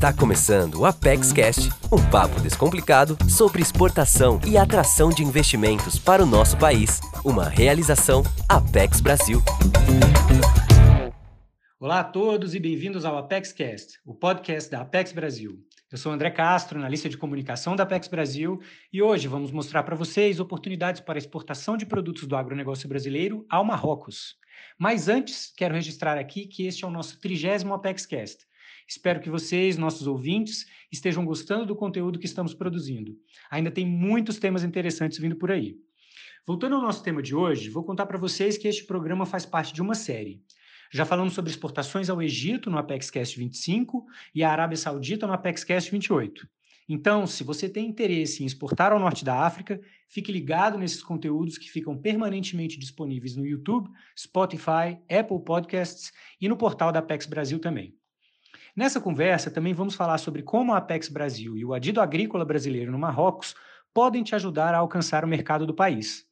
Está começando o Apex Cast, um papo descomplicado sobre exportação e atração de investimentos para o nosso país. Uma realização Apex Brasil. Olá a todos e bem-vindos ao Apex Cast, o podcast da Apex Brasil. Eu sou André Castro, analista de comunicação da Apex Brasil, e hoje vamos mostrar para vocês oportunidades para exportação de produtos do agronegócio brasileiro ao Marrocos. Mas antes, quero registrar aqui que este é o nosso trigésimo Apex Cast. Espero que vocês, nossos ouvintes, estejam gostando do conteúdo que estamos produzindo. Ainda tem muitos temas interessantes vindo por aí. Voltando ao nosso tema de hoje, vou contar para vocês que este programa faz parte de uma série. Já falamos sobre exportações ao Egito no ApexCast 25 e à Arábia Saudita no ApexCast 28. Então, se você tem interesse em exportar ao norte da África, fique ligado nesses conteúdos que ficam permanentemente disponíveis no YouTube, Spotify, Apple Podcasts e no portal da Apex Brasil também. Nessa conversa, também vamos falar sobre como a Apex Brasil e o Adido Agrícola Brasileiro no Marrocos podem te ajudar a alcançar o mercado do país.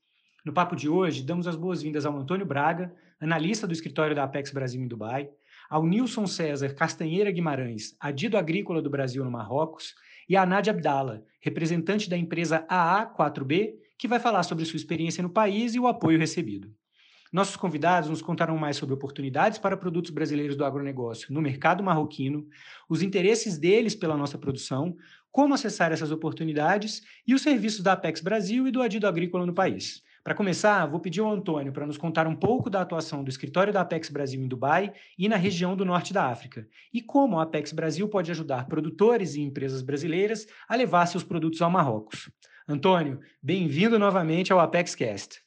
No papo de hoje, damos as boas-vindas ao Antônio Braga, analista do escritório da Apex Brasil em Dubai, ao Nilson César Castanheira Guimarães, Adido Agrícola do Brasil no Marrocos, e a Nádia Abdala, representante da empresa AA4B, que vai falar sobre sua experiência no país e o apoio recebido. Nossos convidados nos contarão mais sobre oportunidades para produtos brasileiros do agronegócio no mercado marroquino, os interesses deles pela nossa produção, como acessar essas oportunidades e os serviços da Apex Brasil e do Adido Agrícola no país. Para começar, vou pedir ao Antônio para nos contar um pouco da atuação do escritório da Apex Brasil em Dubai e na região do norte da África, e como a Apex Brasil pode ajudar produtores e empresas brasileiras a levar seus produtos ao Marrocos. Antônio, bem-vindo novamente ao Apex Cast.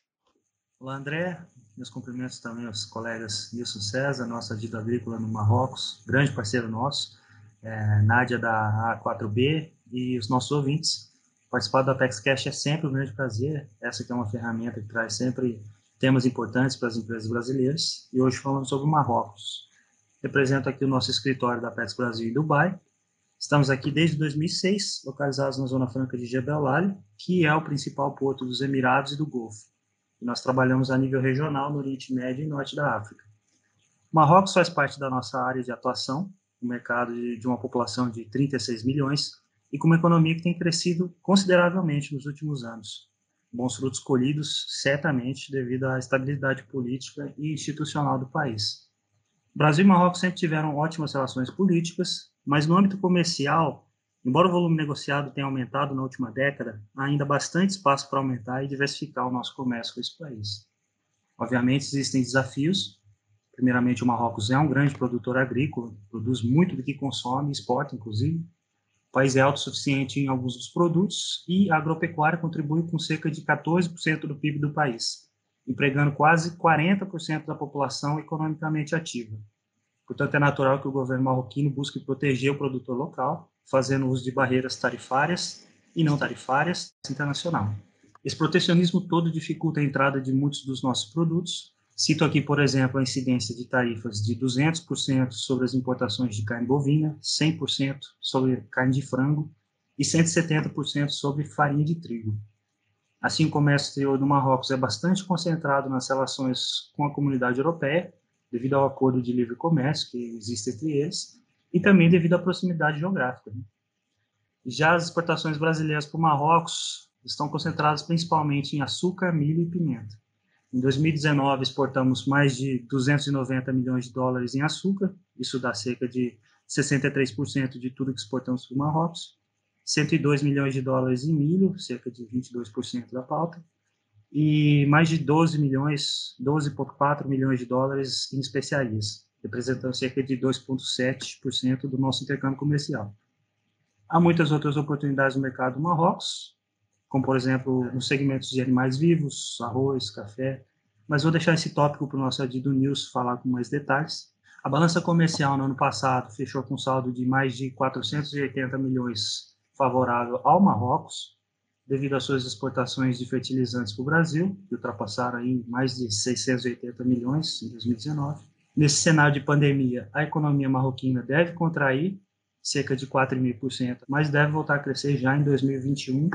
Olá, André. Meus cumprimentos também aos colegas Nilson César, nossa Dita Agrícola no Marrocos, grande parceiro nosso, é, Nádia da A4B e os nossos ouvintes. Participar do Apex Cash é sempre um grande prazer. Essa que é uma ferramenta que traz sempre temas importantes para as empresas brasileiras. E hoje falamos sobre o Marrocos. Represento aqui o nosso escritório da Apex Brasil em Dubai. Estamos aqui desde 2006, localizados na Zona Franca de Jebel Ali, que é o principal porto dos Emirados e do Golfo nós trabalhamos a nível regional no Oriente Médio e Norte da África. O Marrocos faz parte da nossa área de atuação, um mercado de, de uma população de 36 milhões e com uma economia que tem crescido consideravelmente nos últimos anos. Bons frutos colhidos, certamente, devido à estabilidade política e institucional do país. Brasil e Marrocos sempre tiveram ótimas relações políticas, mas no âmbito comercial, Embora o volume negociado tenha aumentado na última década, há ainda bastante espaço para aumentar e diversificar o nosso comércio com esse país. Obviamente, existem desafios. Primeiramente, o Marrocos é um grande produtor agrícola, produz muito do que consome, exporta, inclusive. O país é autossuficiente em alguns dos produtos e a agropecuária contribui com cerca de 14% do PIB do país, empregando quase 40% da população economicamente ativa. Portanto, é natural que o governo marroquino busque proteger o produtor local fazendo uso de barreiras tarifárias e não tarifárias internacional. Esse protecionismo todo dificulta a entrada de muitos dos nossos produtos. Cito aqui, por exemplo, a incidência de tarifas de 200% sobre as importações de carne bovina, 100% sobre carne de frango e 170% sobre farinha de trigo. Assim, o comércio exterior do Marrocos é bastante concentrado nas relações com a comunidade europeia, devido ao acordo de livre comércio que existe entre eles, e também devido à proximidade geográfica. Né? Já as exportações brasileiras para o Marrocos estão concentradas principalmente em açúcar, milho e pimenta. Em 2019, exportamos mais de 290 milhões de dólares em açúcar, isso dá cerca de 63% de tudo que exportamos para o Marrocos, 102 milhões de dólares em milho, cerca de 22% da pauta, e mais de 12 milhões, 12,4 milhões de dólares em especiarias representando cerca de 2,7% do nosso intercâmbio comercial. Há muitas outras oportunidades no mercado do Marrocos, como, por exemplo, nos segmentos de animais vivos, arroz, café, mas vou deixar esse tópico para o nosso Adido News falar com mais detalhes. A balança comercial no ano passado fechou com saldo de mais de 480 milhões favorável ao Marrocos, devido às suas exportações de fertilizantes para o Brasil, que ultrapassaram aí mais de 680 milhões em 2019 Nesse cenário de pandemia, a economia marroquina deve contrair cerca de 4,5%, mas deve voltar a crescer já em 2021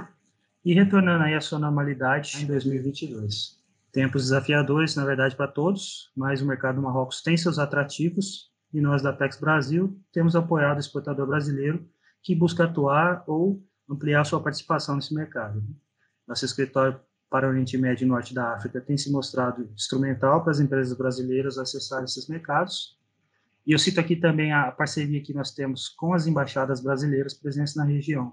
e retornando aí à sua normalidade em 2022. Tempos desafiadores, na verdade, para todos, mas o mercado do Marrocos tem seus atrativos e nós da Apex Brasil temos apoiado o exportador brasileiro que busca atuar ou ampliar sua participação nesse mercado. Nosso escritório para o Oriente Médio e Norte da África tem se mostrado instrumental para as empresas brasileiras acessarem esses mercados. E eu cito aqui também a parceria que nós temos com as embaixadas brasileiras presentes na região,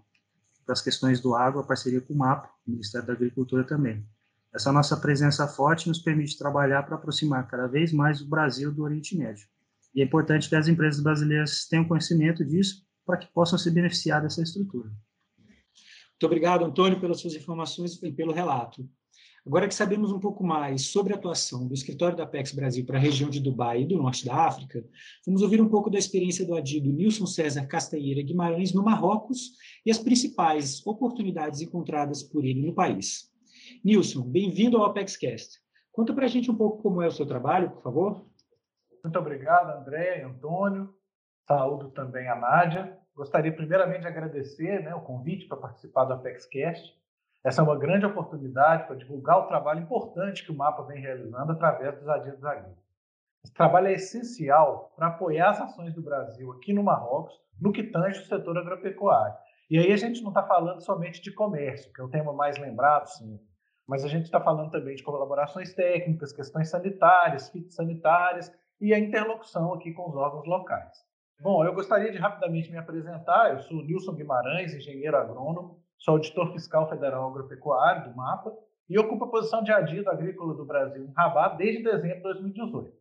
para as questões do agro, a parceria com o MAPA, o Ministério da Agricultura também. Essa nossa presença forte nos permite trabalhar para aproximar cada vez mais o Brasil do Oriente Médio. E é importante que as empresas brasileiras tenham conhecimento disso para que possam se beneficiar dessa estrutura. Muito obrigado, Antônio, pelas suas informações e pelo relato. Agora que sabemos um pouco mais sobre a atuação do escritório da Apex Brasil para a região de Dubai e do norte da África, vamos ouvir um pouco da experiência do adido Nilson César Castanheira Guimarães no Marrocos e as principais oportunidades encontradas por ele no país. Nilson, bem-vindo ao ApexCast. Conta para a gente um pouco como é o seu trabalho, por favor. Muito obrigado, André Antônio. Saúdo também a Nádia. Gostaria primeiramente de agradecer né, o convite para participar do ApexCast. Essa é uma grande oportunidade para divulgar o trabalho importante que o MAPA vem realizando através dos adidos agrícolas. Esse trabalho é essencial para apoiar as ações do Brasil aqui no Marrocos, no que tange o setor agropecuário. E aí a gente não está falando somente de comércio, que é o tema mais lembrado, sim, mas a gente está falando também de colaborações técnicas, questões sanitárias, fitossanitárias e a interlocução aqui com os órgãos locais. Bom, eu gostaria de rapidamente me apresentar. Eu sou Nilson Guimarães, engenheiro agrônomo, sou auditor fiscal federal agropecuário do MAPA e ocupo a posição de adido agrícola do Brasil em Rabat desde dezembro de 2018.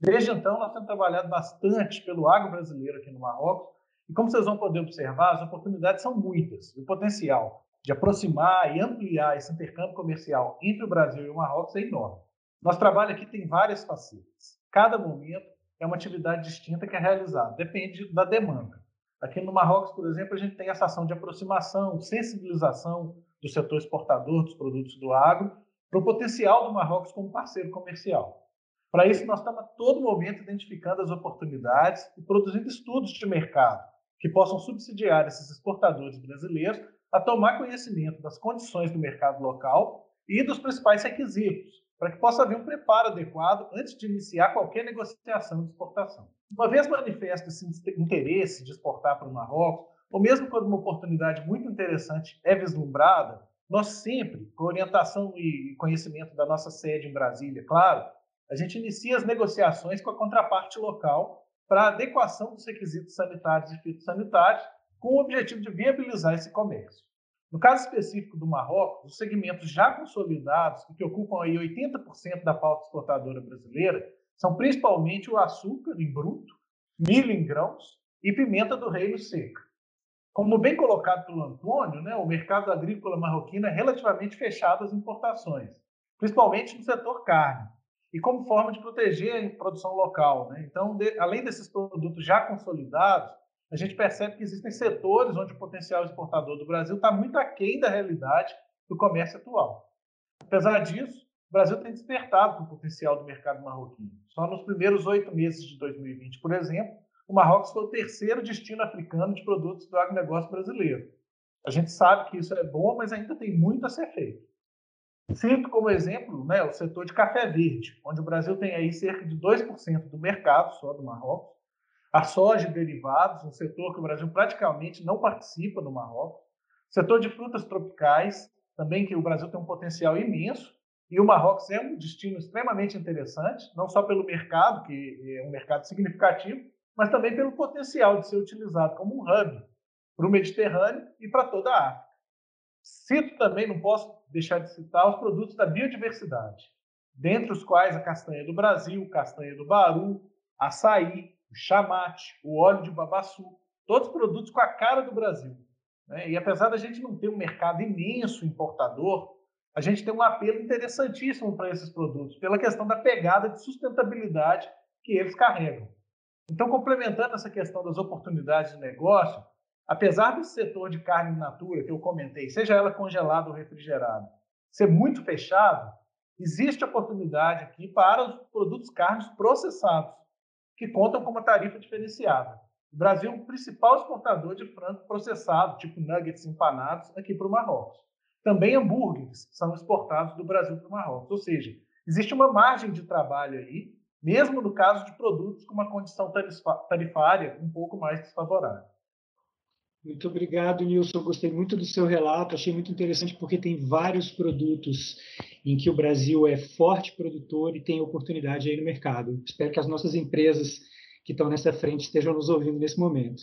Desde então, nós temos trabalhado bastante pelo agro brasileiro aqui no Marrocos e, como vocês vão poder observar, as oportunidades são muitas. O potencial de aproximar e ampliar esse intercâmbio comercial entre o Brasil e o Marrocos é enorme. Nosso trabalho aqui tem várias facetas. Cada momento é uma atividade distinta que é realizada, depende da demanda. Aqui no Marrocos, por exemplo, a gente tem essa ação de aproximação, sensibilização do setor exportador dos produtos do agro para o potencial do Marrocos como parceiro comercial. Para isso, nós estamos a todo momento identificando as oportunidades e produzindo estudos de mercado que possam subsidiar esses exportadores brasileiros a tomar conhecimento das condições do mercado local e dos principais requisitos, para que possa haver um preparo adequado antes de iniciar qualquer negociação de exportação. Uma vez manifesto esse interesse de exportar para o Marrocos, ou mesmo quando uma oportunidade muito interessante é vislumbrada, nós sempre, com orientação e conhecimento da nossa sede em Brasília, claro, a gente inicia as negociações com a contraparte local para adequação dos requisitos sanitários e fitossanitários com o objetivo de viabilizar esse comércio. No caso específico do Marrocos, os segmentos já consolidados, que ocupam aí 80% da pauta exportadora brasileira, são principalmente o açúcar em bruto, milho em grãos e pimenta do reino seca. Como bem colocado pelo Antônio, né, o mercado agrícola marroquino é relativamente fechado às importações, principalmente no setor carne, e como forma de proteger a produção local. Né? Então, de, além desses produtos já consolidados, a gente percebe que existem setores onde o potencial exportador do Brasil está muito aquém da realidade do comércio atual. Apesar disso, o Brasil tem despertado o potencial do mercado marroquino. Só nos primeiros oito meses de 2020, por exemplo, o Marrocos foi o terceiro destino africano de produtos do agronegócio brasileiro. A gente sabe que isso é bom, mas ainda tem muito a ser feito. Cito como exemplo né, o setor de café verde, onde o Brasil tem aí cerca de 2% do mercado só do Marrocos, a soja e derivados, um setor que o Brasil praticamente não participa no Marrocos. Setor de frutas tropicais, também que o Brasil tem um potencial imenso. E o Marrocos é um destino extremamente interessante, não só pelo mercado, que é um mercado significativo, mas também pelo potencial de ser utilizado como um hub para o Mediterrâneo e para toda a África. Cito também, não posso deixar de citar, os produtos da biodiversidade, dentre os quais a castanha do Brasil, castanha do Baru, açaí, o chamate, o óleo de babaçu, todos produtos com a cara do Brasil. Né? E apesar da gente não ter um mercado imenso importador, a gente tem um apelo interessantíssimo para esses produtos, pela questão da pegada de sustentabilidade que eles carregam. Então, complementando essa questão das oportunidades de negócio, apesar desse setor de carne in natura que eu comentei, seja ela congelada ou refrigerada, ser muito fechado, existe oportunidade aqui para os produtos carnes processados que contam com uma tarifa diferenciada. O Brasil é o principal exportador de frango processado, tipo nuggets empanados, aqui para o Marrocos. Também hambúrgueres são exportados do Brasil para o Marrocos. Ou seja, existe uma margem de trabalho aí mesmo no caso de produtos com uma condição tarifária um pouco mais desfavorável. Muito obrigado, Nilson. Gostei muito do seu relato, achei muito interessante porque tem vários produtos em que o Brasil é forte produtor e tem oportunidade aí no mercado. Espero que as nossas empresas que estão nessa frente estejam nos ouvindo nesse momento.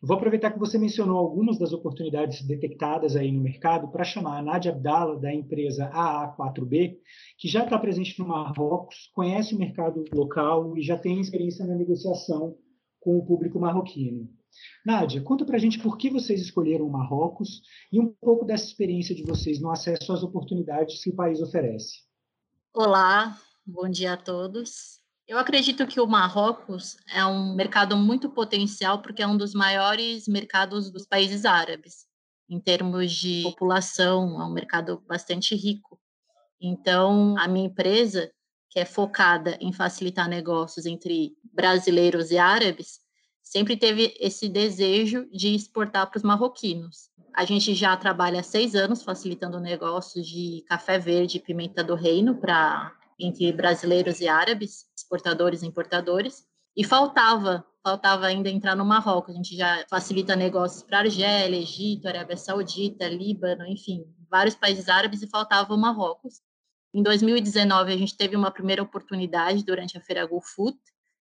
Vou aproveitar que você mencionou algumas das oportunidades detectadas aí no mercado para chamar a Nadia Abdala, da empresa AA4B, que já está presente no Marrocos, conhece o mercado local e já tem experiência na negociação com o público marroquino. Nádia, conta para a gente por que vocês escolheram o Marrocos e um pouco dessa experiência de vocês no acesso às oportunidades que o país oferece. Olá, bom dia a todos. Eu acredito que o Marrocos é um mercado muito potencial porque é um dos maiores mercados dos países árabes. Em termos de população, é um mercado bastante rico. Então, a minha empresa, que é focada em facilitar negócios entre brasileiros e árabes, sempre teve esse desejo de exportar para os marroquinos. A gente já trabalha há seis anos facilitando negócios de café verde e pimenta do reino para entre brasileiros e árabes, exportadores e importadores, e faltava, faltava ainda entrar no Marrocos. A gente já facilita negócios para Argélia, Egito, Arábia Saudita, Líbano, enfim, vários países árabes e faltava o Marrocos. Em 2019, a gente teve uma primeira oportunidade durante a Feira Food,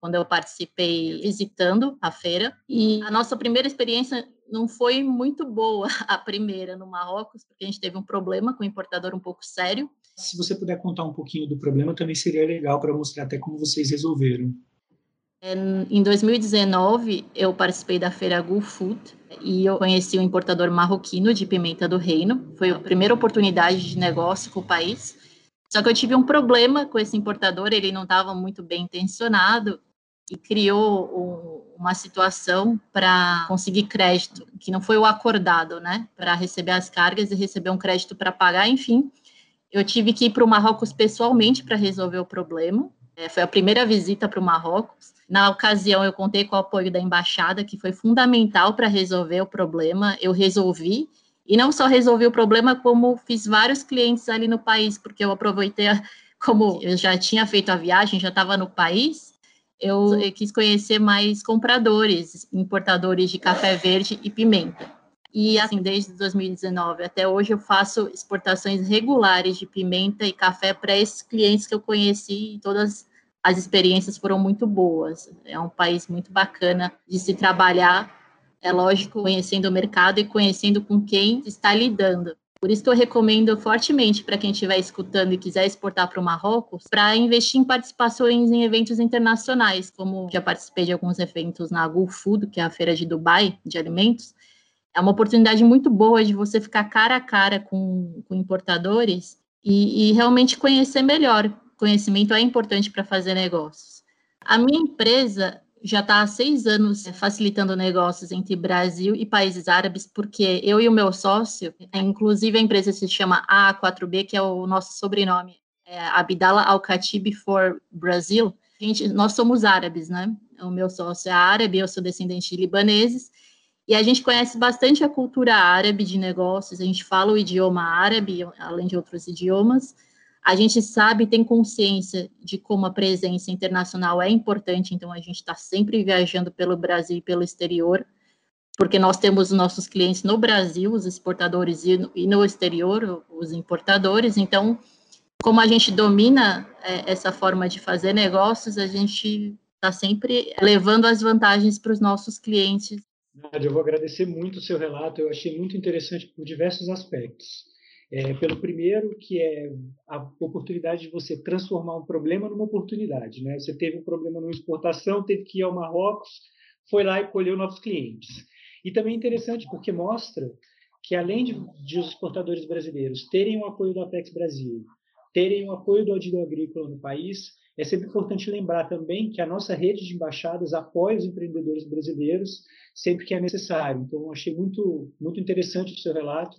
quando eu participei visitando a feira. E a nossa primeira experiência não foi muito boa, a primeira no Marrocos, porque a gente teve um problema com o importador um pouco sério. Se você puder contar um pouquinho do problema, também seria legal para mostrar até como vocês resolveram. Em 2019, eu participei da feira Go Food e eu conheci um importador marroquino de pimenta do reino. Foi a primeira oportunidade de negócio com o país. Só que eu tive um problema com esse importador, ele não estava muito bem intencionado e criou um, uma situação para conseguir crédito, que não foi o acordado, né? Para receber as cargas e receber um crédito para pagar, enfim. Eu tive que ir para o Marrocos pessoalmente para resolver o problema. É, foi a primeira visita para o Marrocos. Na ocasião, eu contei com o apoio da embaixada, que foi fundamental para resolver o problema. Eu resolvi. E não só resolvi o problema, como fiz vários clientes ali no país, porque eu aproveitei, como eu já tinha feito a viagem, já estava no país, eu, eu quis conhecer mais compradores, importadores de café verde e pimenta. E assim, desde 2019 até hoje eu faço exportações regulares de pimenta e café para esses clientes que eu conheci e todas as experiências foram muito boas. É um país muito bacana de se trabalhar, é lógico, conhecendo o mercado e conhecendo com quem está lidando. Por isso que eu recomendo fortemente para quem estiver escutando e quiser exportar para o Marrocos, para investir em participações em eventos internacionais, como já participei de alguns eventos na Gulf Food, que é a feira de Dubai de alimentos. É uma oportunidade muito boa de você ficar cara a cara com, com importadores e, e realmente conhecer melhor. Conhecimento é importante para fazer negócios. A minha empresa já está há seis anos facilitando negócios entre Brasil e países árabes, porque eu e o meu sócio, inclusive a empresa se chama A4B, que é o nosso sobrenome, é Abdallah Al-Khatib for Brasil. Gente, nós somos árabes, né? O meu sócio é árabe, eu sou descendente de libaneses, e a gente conhece bastante a cultura árabe de negócios, a gente fala o idioma árabe, além de outros idiomas, a gente sabe, tem consciência de como a presença internacional é importante, então a gente está sempre viajando pelo Brasil e pelo exterior, porque nós temos os nossos clientes no Brasil, os exportadores, e no exterior, os importadores. Então, como a gente domina é, essa forma de fazer negócios, a gente está sempre levando as vantagens para os nossos clientes. Eu vou agradecer muito o seu relato, eu achei muito interessante por diversos aspectos. É, pelo primeiro, que é a oportunidade de você transformar um problema numa oportunidade. Né? Você teve um problema numa exportação, teve que ir ao Marrocos, foi lá e colheu novos clientes. E também é interessante porque mostra que, além de, de os exportadores brasileiros terem o apoio do Apex Brasil, terem o apoio do Adido Agrícola no país, é sempre importante lembrar também que a nossa rede de embaixadas apoia os empreendedores brasileiros sempre que é necessário. Então, achei muito, muito interessante o seu relato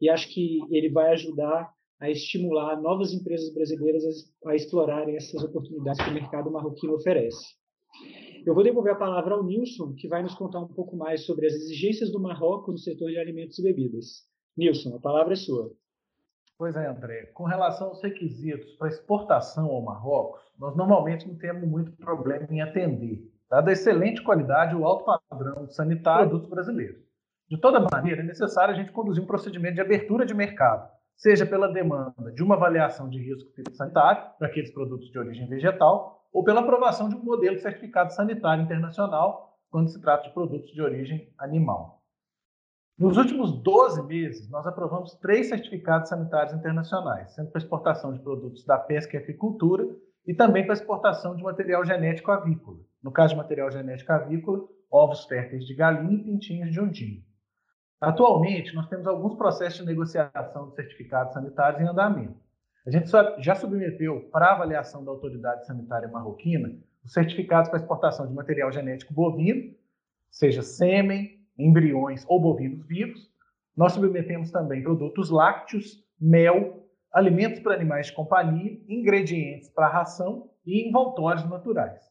e acho que ele vai ajudar a estimular novas empresas brasileiras a, explorarem essas oportunidades que o mercado marroquino oferece. Eu vou devolver a palavra ao Nilson, que vai nos contar um pouco mais sobre as exigências do Marrocos no setor de alimentos e bebidas. Nilson, a palavra é sua. Pois é, André. Com relação aos requisitos para exportação ao Marrocos, nós normalmente não temos muito problema em atender, dada a excelente qualidade e o alto padrão sanitário dos brasileiros. De toda maneira, é necessário a gente conduzir um procedimento de abertura de mercado, seja pela demanda de uma avaliação de risco sanitário para aqueles produtos de origem vegetal, ou pela aprovação de um modelo de certificado sanitário internacional quando se trata de produtos de origem animal. Nos últimos 12 meses, nós aprovamos três certificados sanitários internacionais, sendo para exportação de produtos da pesca e aquicultura e também para exportação de material genético avícola. No caso de material genético avícola, ovos férteis de galinha e pintinhos de undinho. Atualmente, nós temos alguns processos de negociação de certificados sanitários em andamento. A gente já submeteu para avaliação da autoridade sanitária marroquina os certificados para exportação de material genético bovino, seja sêmen, embriões ou bovinos vivos. Nós submetemos também produtos lácteos, mel, alimentos para animais de companhia, ingredientes para ração e envoltórios naturais.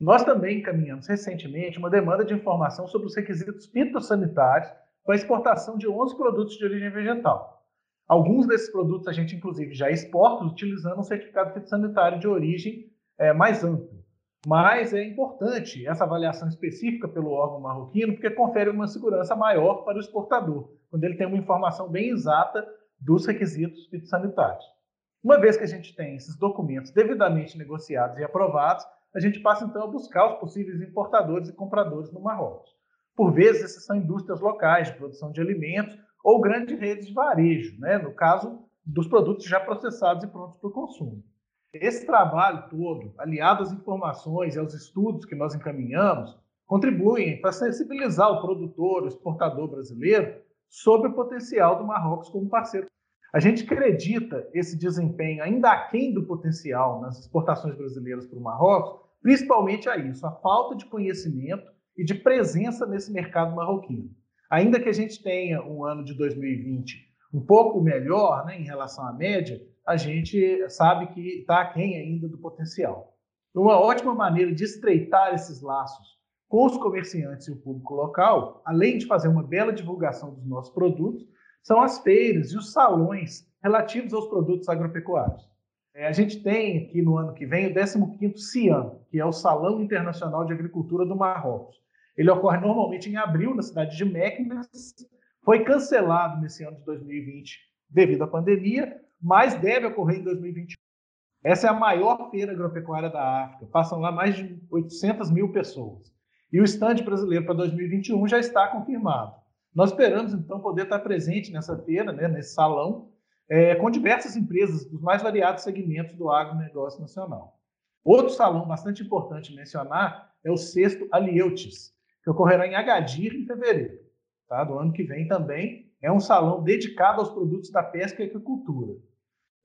Nós também encaminhamos recentemente uma demanda de informação sobre os requisitos fitossanitários para exportação de 11 produtos de origem vegetal. Alguns desses produtos a gente, inclusive, já exporta utilizando um certificado fitossanitário de origem é, mais amplo. Mas é importante essa avaliação específica pelo órgão marroquino, porque confere uma segurança maior para o exportador, quando ele tem uma informação bem exata dos requisitos fitossanitários. Uma vez que a gente tem esses documentos devidamente negociados e aprovados, a gente passa então a buscar os possíveis importadores e compradores no Marrocos. Por vezes, essas são indústrias locais de produção de alimentos ou grandes redes de varejo, né? no caso dos produtos já processados e prontos para o consumo. Esse trabalho todo, aliado às informações e aos estudos que nós encaminhamos, contribuem para sensibilizar o produtor, o exportador brasileiro sobre o potencial do Marrocos como parceiro. A gente acredita esse desempenho ainda aquém do potencial nas exportações brasileiras para o Marrocos, principalmente a isso, a falta de conhecimento e de presença nesse mercado marroquino. Ainda que a gente tenha um ano de 2020 um pouco melhor né, em relação à média, a gente sabe que está aquém ainda do potencial. Uma ótima maneira de estreitar esses laços com os comerciantes e o público local, além de fazer uma bela divulgação dos nossos produtos, são as feiras e os salões relativos aos produtos agropecuários. É, a gente tem aqui no ano que vem o 15º CIAM, que é o Salão Internacional de Agricultura do Marrocos. Ele ocorre normalmente em abril na cidade de Meknes, foi cancelado nesse ano de 2020 devido à pandemia, mas deve ocorrer em 2021. Essa é a maior feira agropecuária da África. Passam lá mais de 800 mil pessoas. E o estande brasileiro para 2021 já está confirmado. Nós esperamos, então, poder estar presente nessa feira, né, nesse salão, é, com diversas empresas dos mais variados segmentos do agronegócio nacional. Outro salão bastante importante mencionar é o sexto Alieutes, que ocorrerá em Agadir em fevereiro, tá, do ano que vem também. É um salão dedicado aos produtos da pesca e agricultura.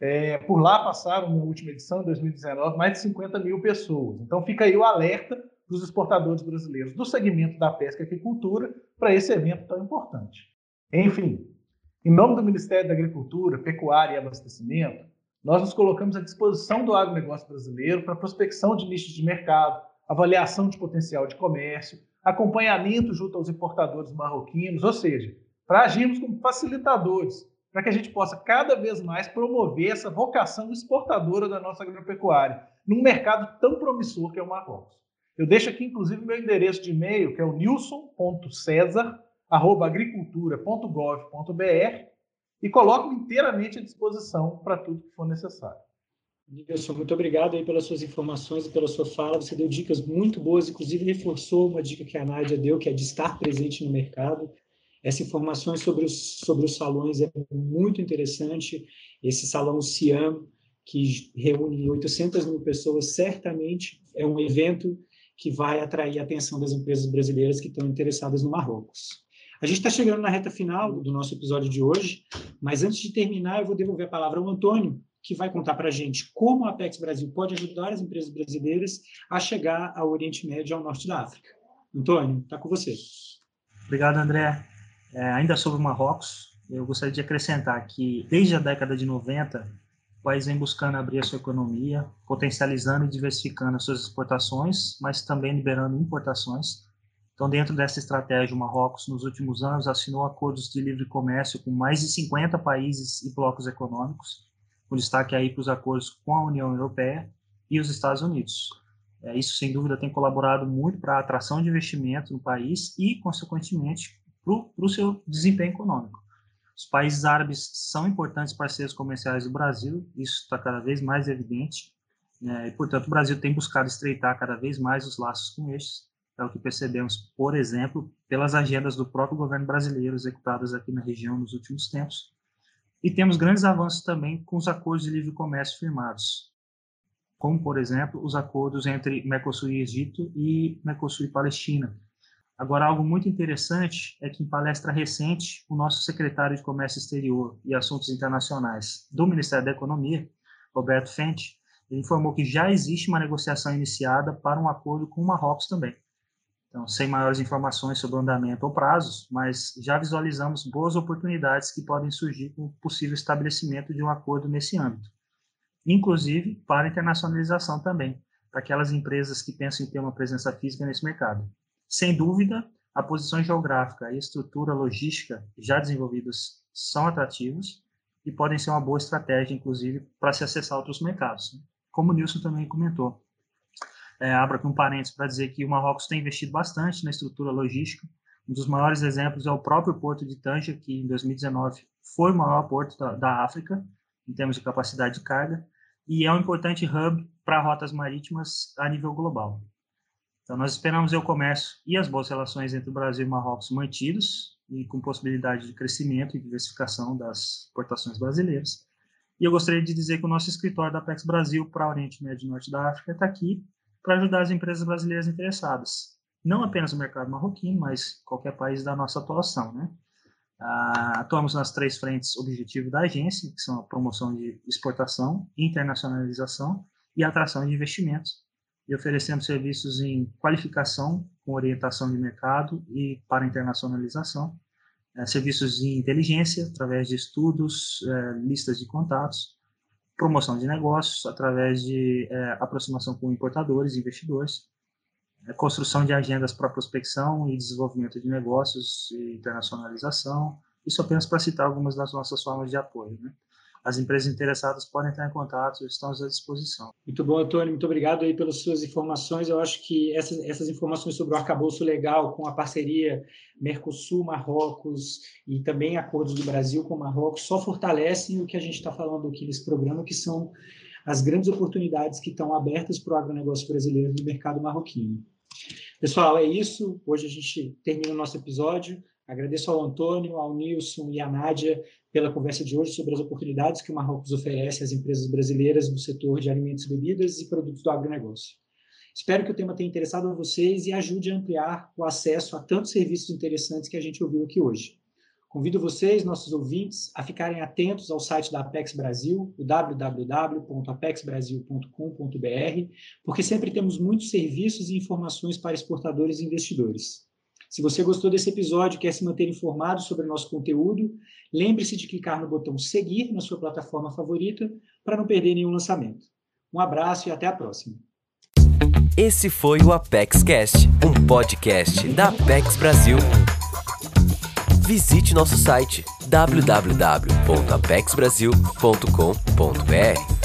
É, por lá passaram, na última edição, em 2019, mais de 50 mil pessoas. Então fica aí o alerta dos exportadores brasileiros do segmento da pesca e agricultura para esse evento tão importante. Enfim, em nome do Ministério da Agricultura, Pecuária e Abastecimento, nós nos colocamos à disposição do agronegócio brasileiro para prospecção de nichos de mercado, avaliação de potencial de comércio, acompanhamento junto aos importadores marroquinos, ou seja, para agirmos como facilitadores para que a gente possa cada vez mais promover essa vocação exportadora da nossa agropecuária num mercado tão promissor que é o Marrocos. Eu deixo aqui, inclusive, meu endereço de e-mail, que é o nilson.cesar.agricultura.gov.br e coloco inteiramente à disposição para tudo que for necessário. Nilson, muito obrigado aí pelas suas informações e pela sua fala. Você deu dicas muito boas, inclusive reforçou uma dica que a Nádia deu, que é de estar presente no mercado. Essa informação sobre os, sobre os salões é muito interessante. Esse salão Ciam, que reúne 800 mil pessoas, certamente é um evento que vai atrair a atenção das empresas brasileiras que estão interessadas no Marrocos. A gente está chegando na reta final do nosso episódio de hoje, mas antes de terminar, eu vou devolver a palavra ao Antônio, que vai contar para a gente como a Apex Brasil pode ajudar as empresas brasileiras a chegar ao Oriente Médio e ao Norte da África. Antônio, está com você. Obrigado, André. É, ainda sobre o Marrocos, eu gostaria de acrescentar que desde a década de 90, o país vem buscando abrir a sua economia, potencializando e diversificando as suas exportações, mas também liberando importações. Então, dentro dessa estratégia, o Marrocos, nos últimos anos, assinou acordos de livre comércio com mais de 50 países e blocos econômicos, com destaque aí para os acordos com a União Europeia e os Estados Unidos. É, isso, sem dúvida, tem colaborado muito para a atração de investimento no país e, consequentemente, para o seu desempenho econômico. Os países árabes são importantes parceiros comerciais do Brasil, isso está cada vez mais evidente, é, e, portanto, o Brasil tem buscado estreitar cada vez mais os laços com estes, é o que percebemos, por exemplo, pelas agendas do próprio governo brasileiro executadas aqui na região nos últimos tempos. E temos grandes avanços também com os acordos de livre comércio firmados, como, por exemplo, os acordos entre Mercosul e Egito e Mercosul e Palestina. Agora, algo muito interessante é que, em palestra recente, o nosso secretário de Comércio Exterior e Assuntos Internacionais do Ministério da Economia, Roberto Fente, informou que já existe uma negociação iniciada para um acordo com o Marrocos também. Então, sem maiores informações sobre o andamento ou prazos, mas já visualizamos boas oportunidades que podem surgir com o possível estabelecimento de um acordo nesse âmbito, inclusive para internacionalização também, para aquelas empresas que pensam em ter uma presença física nesse mercado. Sem dúvida, a posição geográfica e a estrutura logística já desenvolvidas são atrativos e podem ser uma boa estratégia, inclusive, para se acessar outros mercados, como o Nilson também comentou. É, abro aqui um parênteses para dizer que o Marrocos tem investido bastante na estrutura logística. Um dos maiores exemplos é o próprio porto de Tanja, que em 2019 foi o maior porto da, da África, em termos de capacidade de carga, e é um importante hub para rotas marítimas a nível global. Então, nós esperamos o comércio e as boas relações entre o Brasil e Marrocos mantidos e com possibilidade de crescimento e diversificação das exportações brasileiras. E eu gostaria de dizer que o nosso escritório da Apex Brasil para Oriente Médio e Norte da África está aqui para ajudar as empresas brasileiras interessadas, não apenas o mercado marroquino, mas qualquer país da nossa atuação, né? Ah, atuamos nas três frentes objetivo da agência, que são a promoção de exportação, internacionalização e atração de investimentos, e oferecemos serviços em qualificação, com orientação de mercado e para internacionalização, é, serviços de inteligência, através de estudos, é, listas de contatos, promoção de negócios através de é, aproximação com importadores e investidores, é, construção de agendas para prospecção e desenvolvimento de negócios e internacionalização, isso apenas para citar algumas das nossas formas de apoio. Né? As empresas interessadas podem entrar em contato, estamos à disposição. Muito bom, Antônio, muito obrigado aí pelas suas informações. Eu acho que essas, essas informações sobre o arcabouço legal com a parceria Mercosul-Marrocos e também acordos do Brasil com Marrocos só fortalecem o que a gente está falando aqui nesse programa, que são as grandes oportunidades que estão abertas para o agronegócio brasileiro no mercado marroquino. Pessoal, é isso. Hoje a gente termina o nosso episódio. Agradeço ao Antônio, ao Nilson e à Nádia pela conversa de hoje sobre as oportunidades que o Marrocos oferece às empresas brasileiras no setor de alimentos e bebidas e produtos do agronegócio. Espero que o tema tenha interessado a vocês e ajude a ampliar o acesso a tantos serviços interessantes que a gente ouviu aqui hoje. Convido vocês, nossos ouvintes, a ficarem atentos ao site da Apex Brasil, o www.apexbrasil.com.br, porque sempre temos muitos serviços e informações para exportadores e investidores. Se você gostou desse episódio e quer se manter informado sobre o nosso conteúdo, lembre-se de clicar no botão seguir na sua plataforma favorita para não perder nenhum lançamento. Um abraço e até a próxima. Esse foi o Apex Cast, um podcast da Apex Brasil. Visite nosso site www.apexbrasil.com.br.